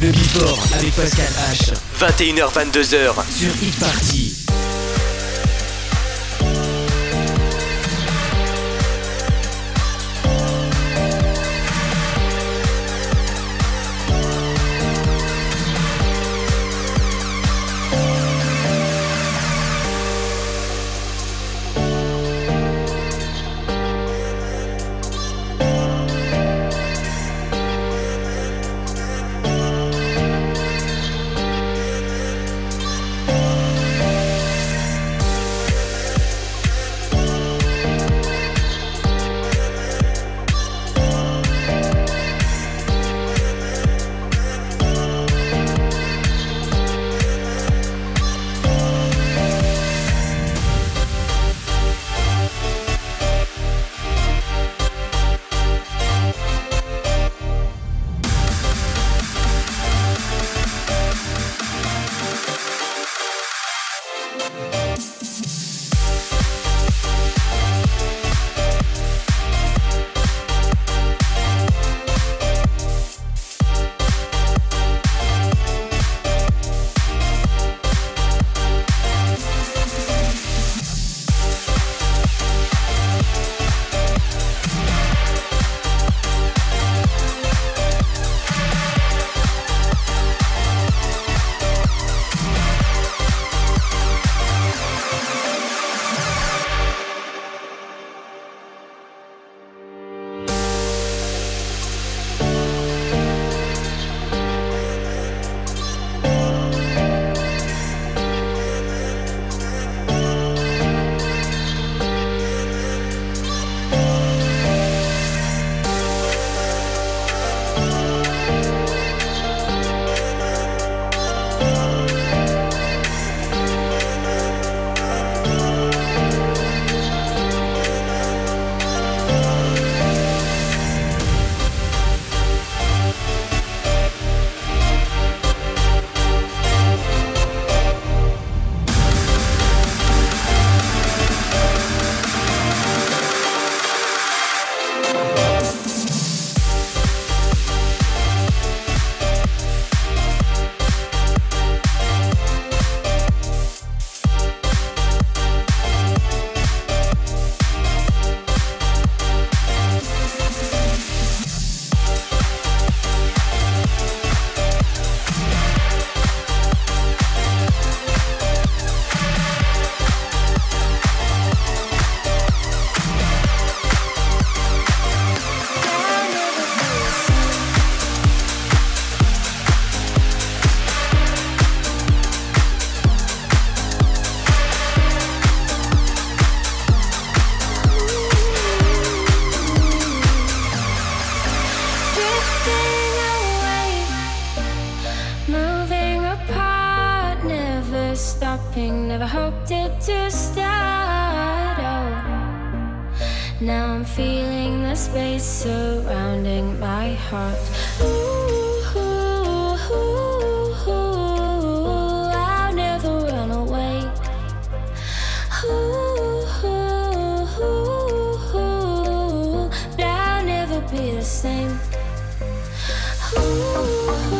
Le Bifor avec Pascal H. 21h-22h sur Hit Party. same. Ooh.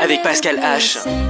avec Pascal H.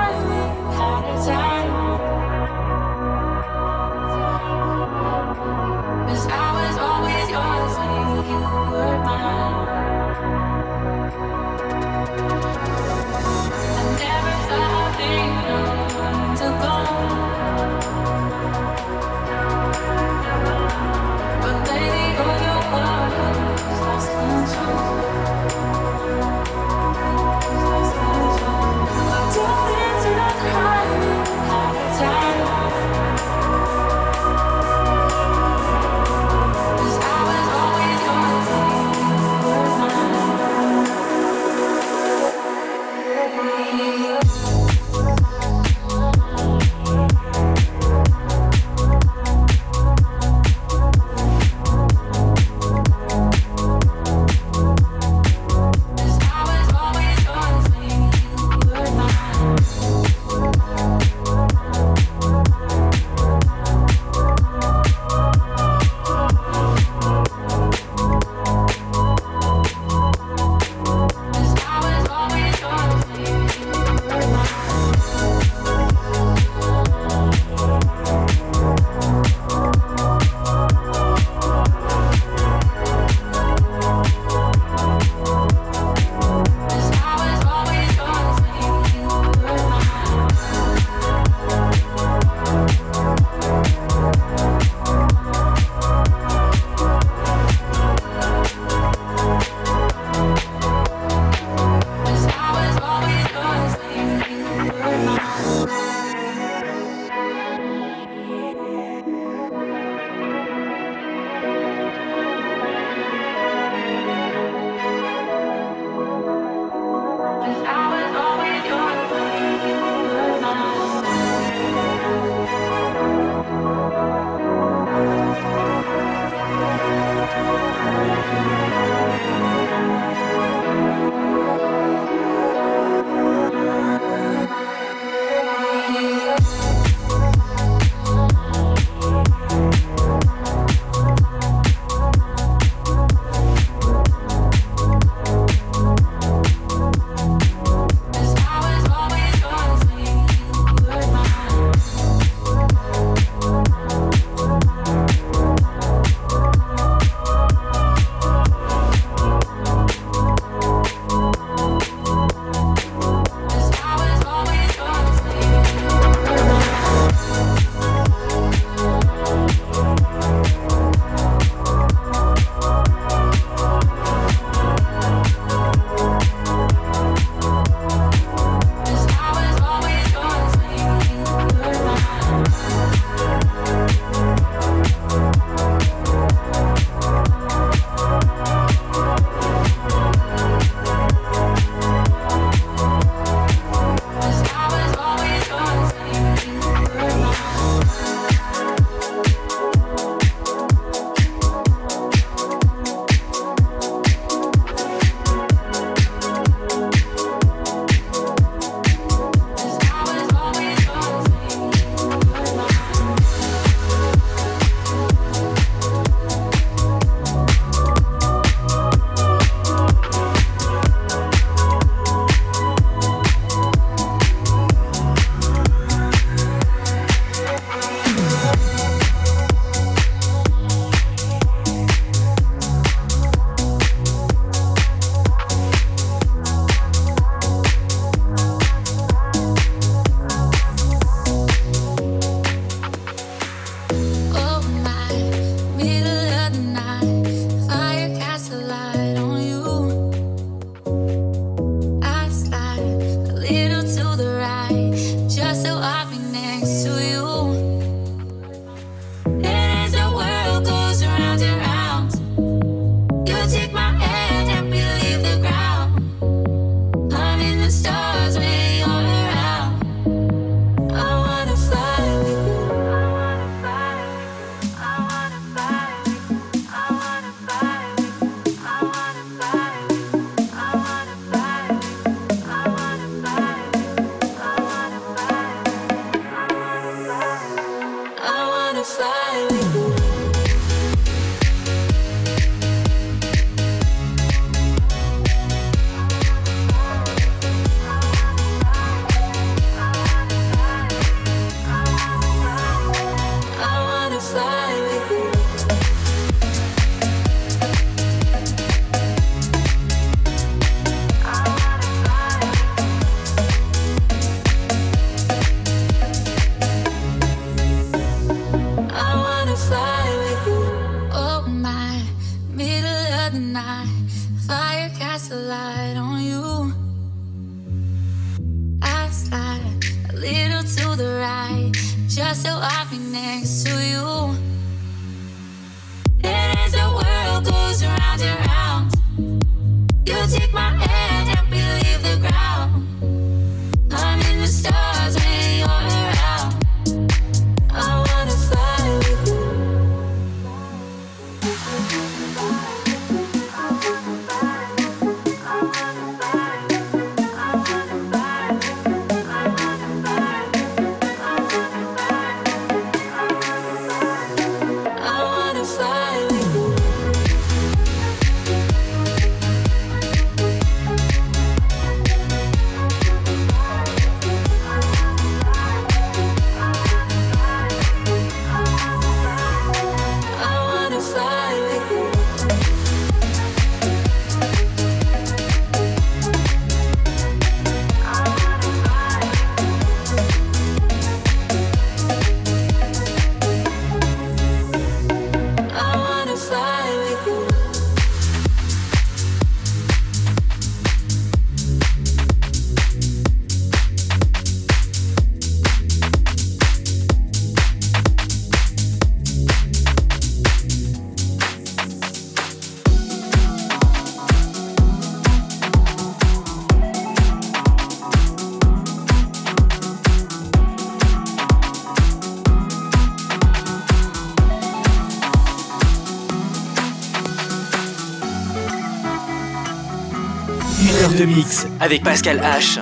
avec Pascal H.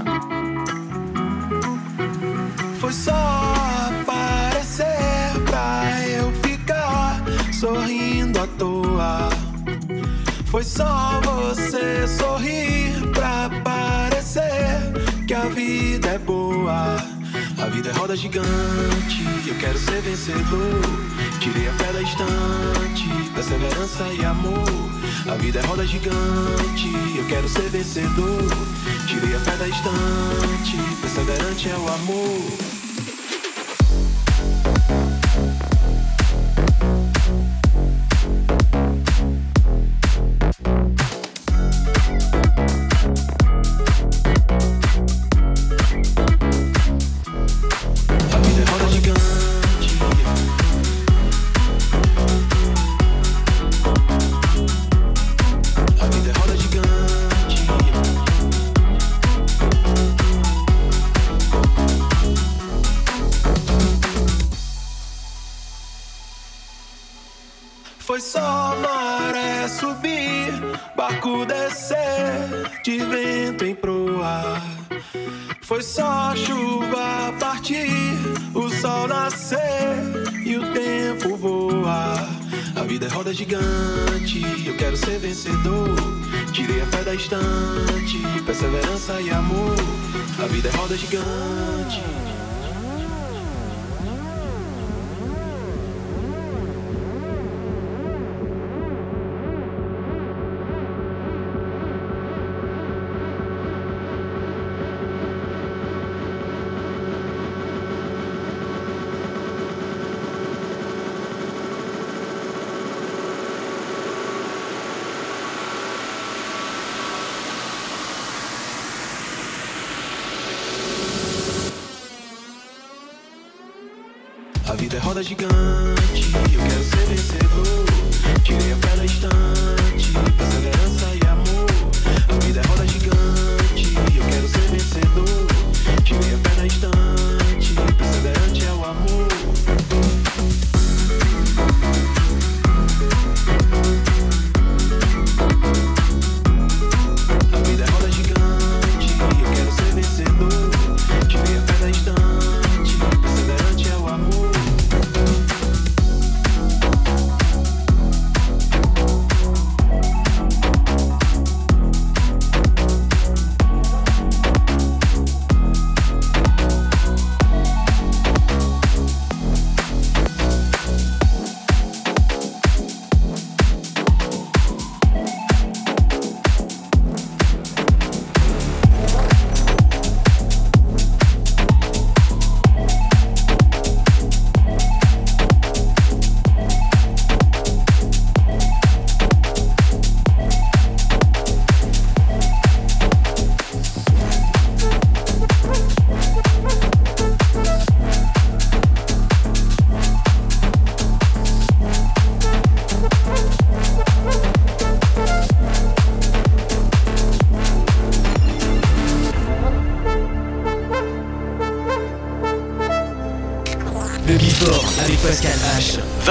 Foi só aparecer pra eu ficar sorrindo à toa. Foi só você sorrir pra parecer que a vida é boa. A vida é roda gigante, eu quero ser vencedor. Tirei a fé da estante, perseverança e amor. A vida é roda gigante, eu quero ser vencedor. Tirei a fé da estante, perseverante é o amor. roda gigante.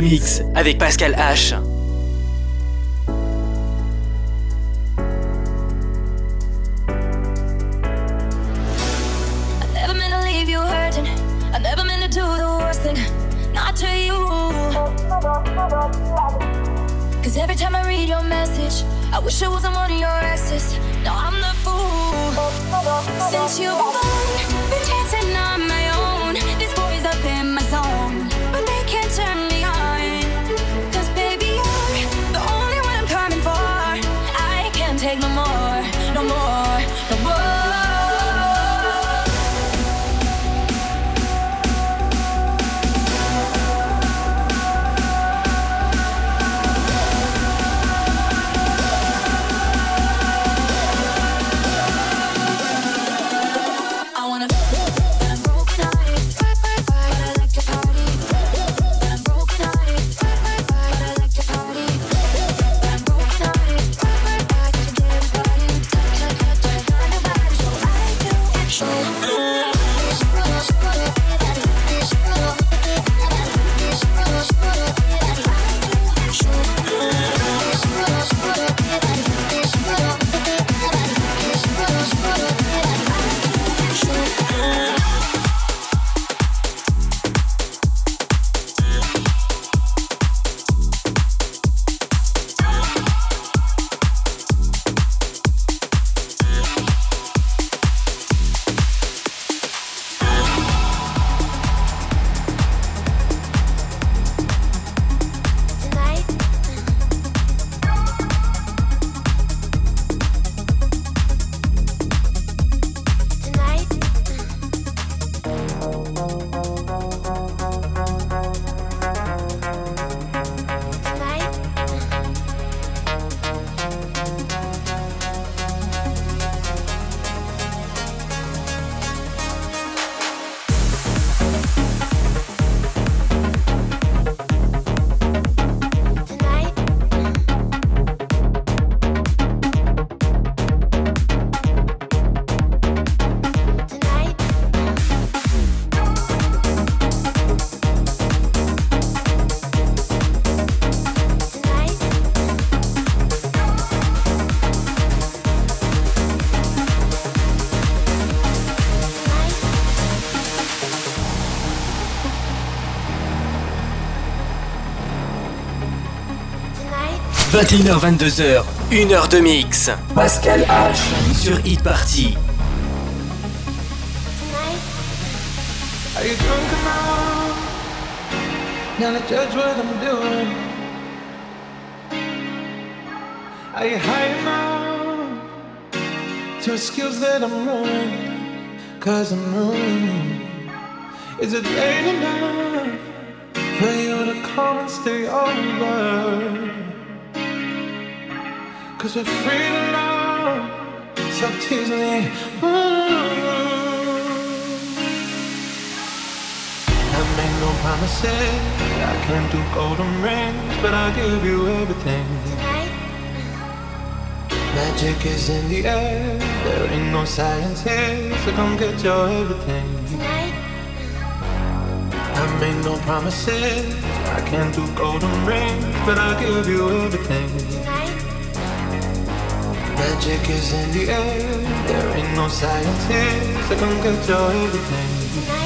mix avec Pascal H. 21h22h, 1h de mix. Pascal H. Sur Hit Party. Are you drunk enough? Now to judge what I'm doing. Are you high enough to excuse that I'm ruined? Cause I'm ruined. Is it late enough for you to come and stay over? Cause we're free to love, so tease me. Ooh. Mm. I make no promises, I can't do golden rings, but I'll give you everything. Magic is in the air, there ain't no science here, so come get your everything. Tonight. I make no promises, I can't do golden rings, but I'll give you everything. Magic is in the air. There ain't no scientist that can control everything.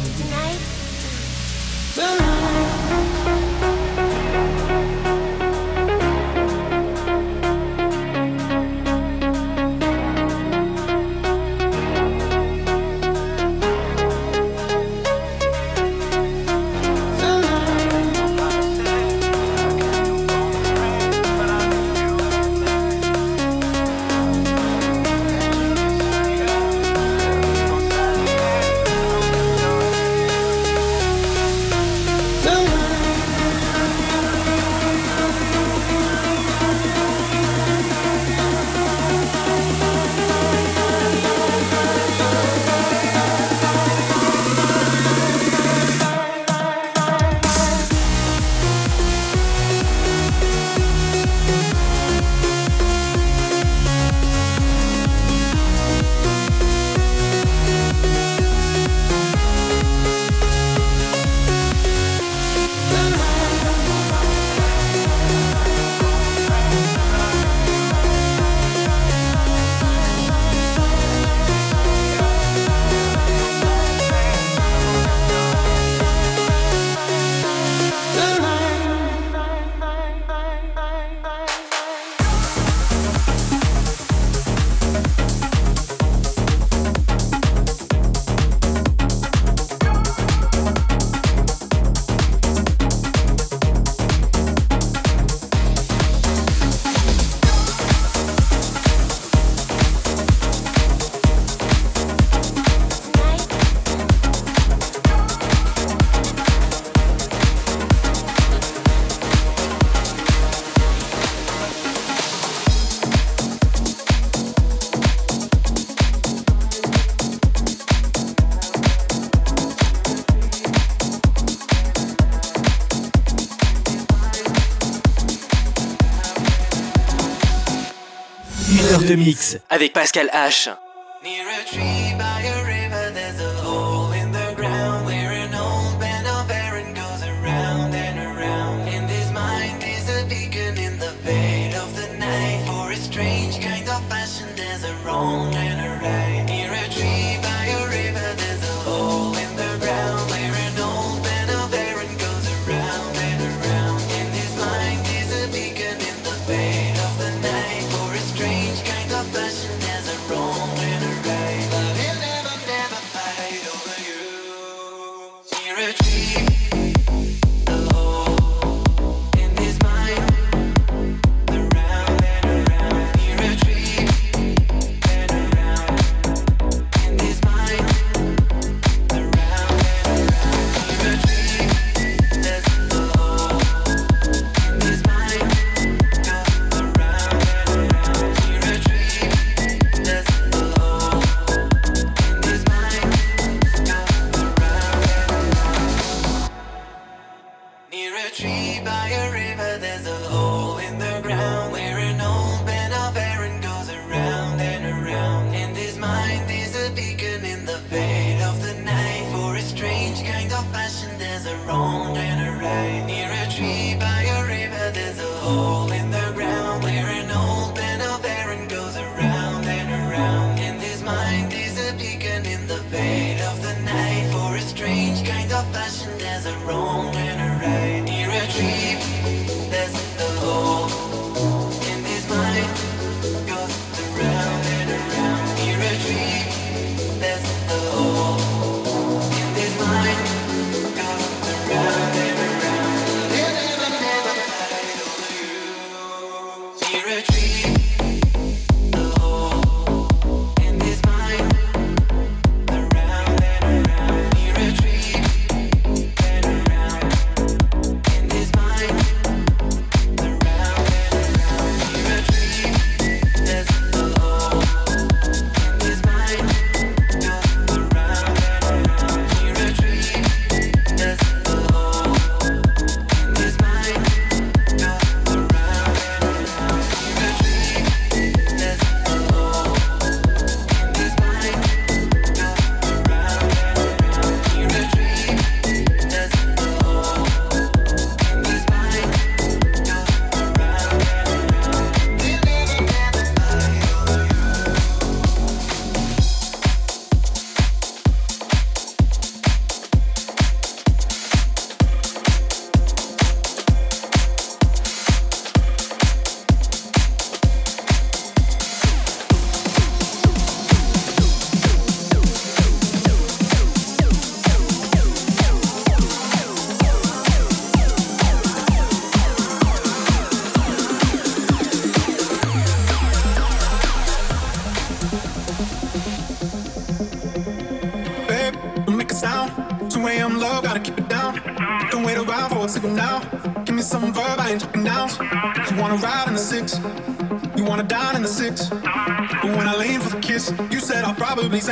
mix avec Pascal H.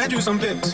do some things.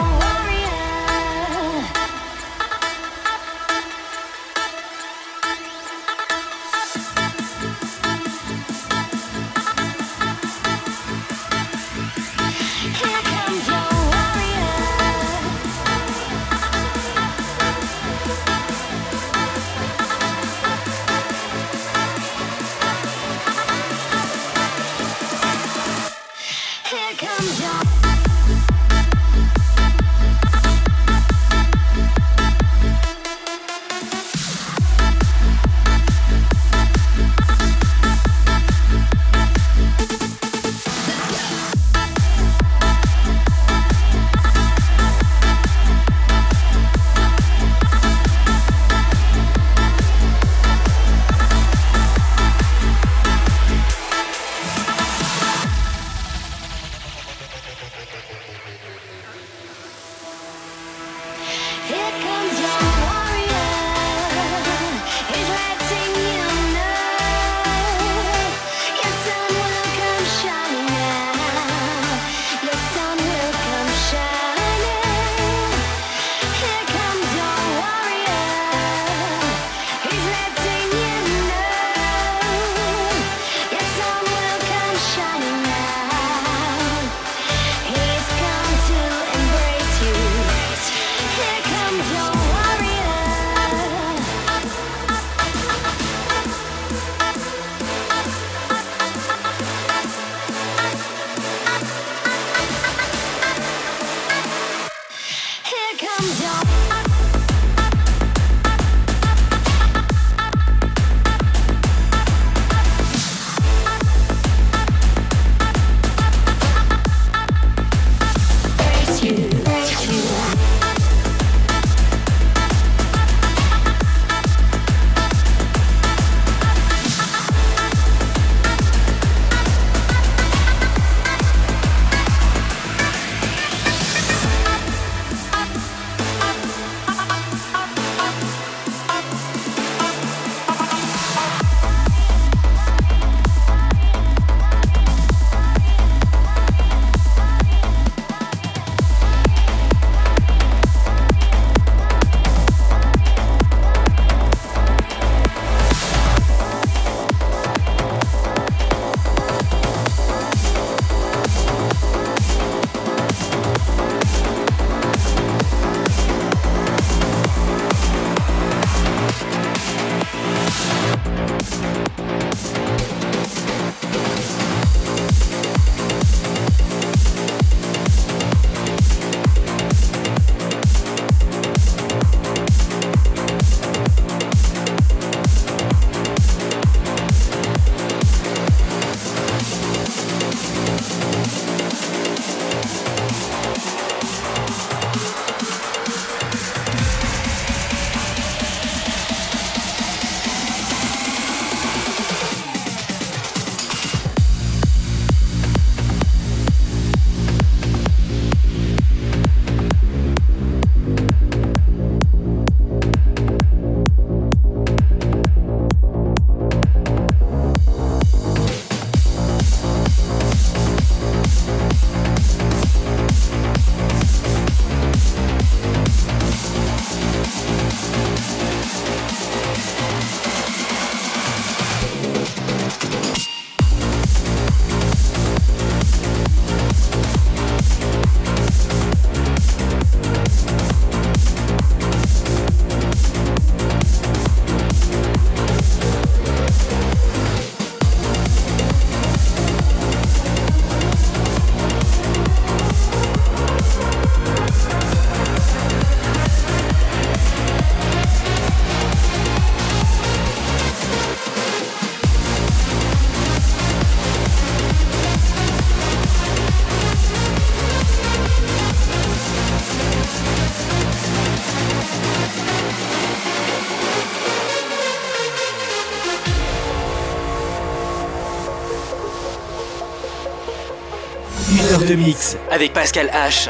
avec Pascal H.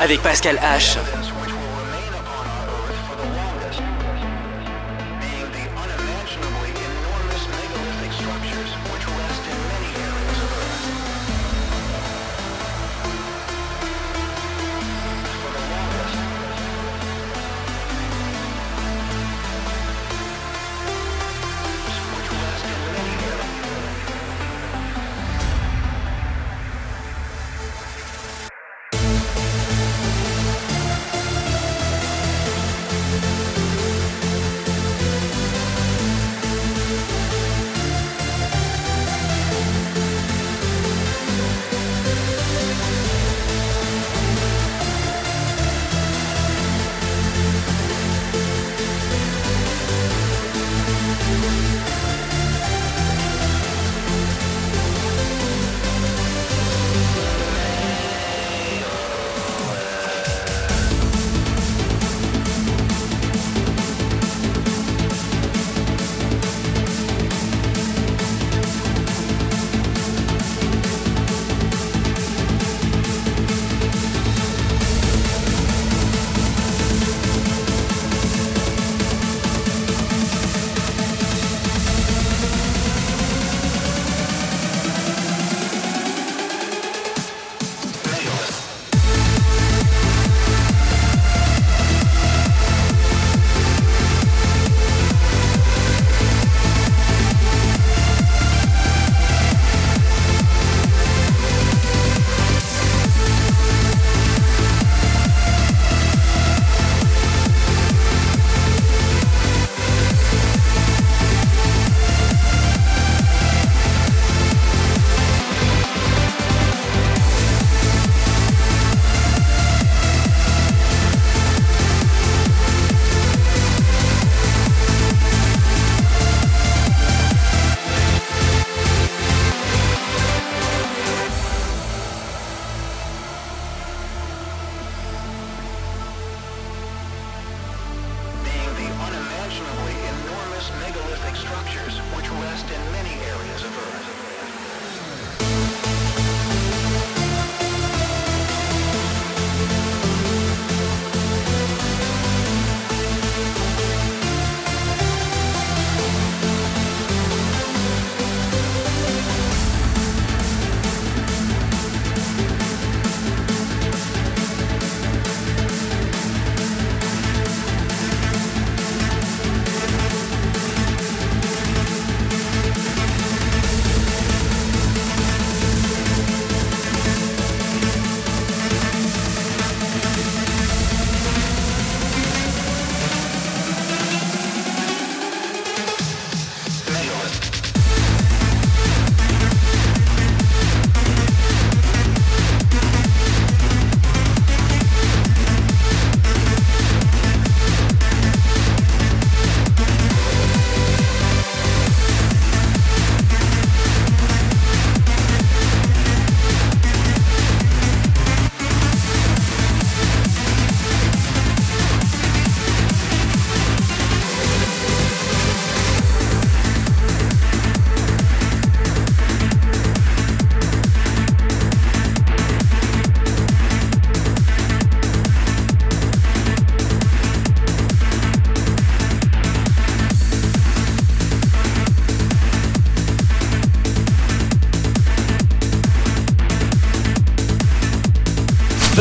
avec Pascal H.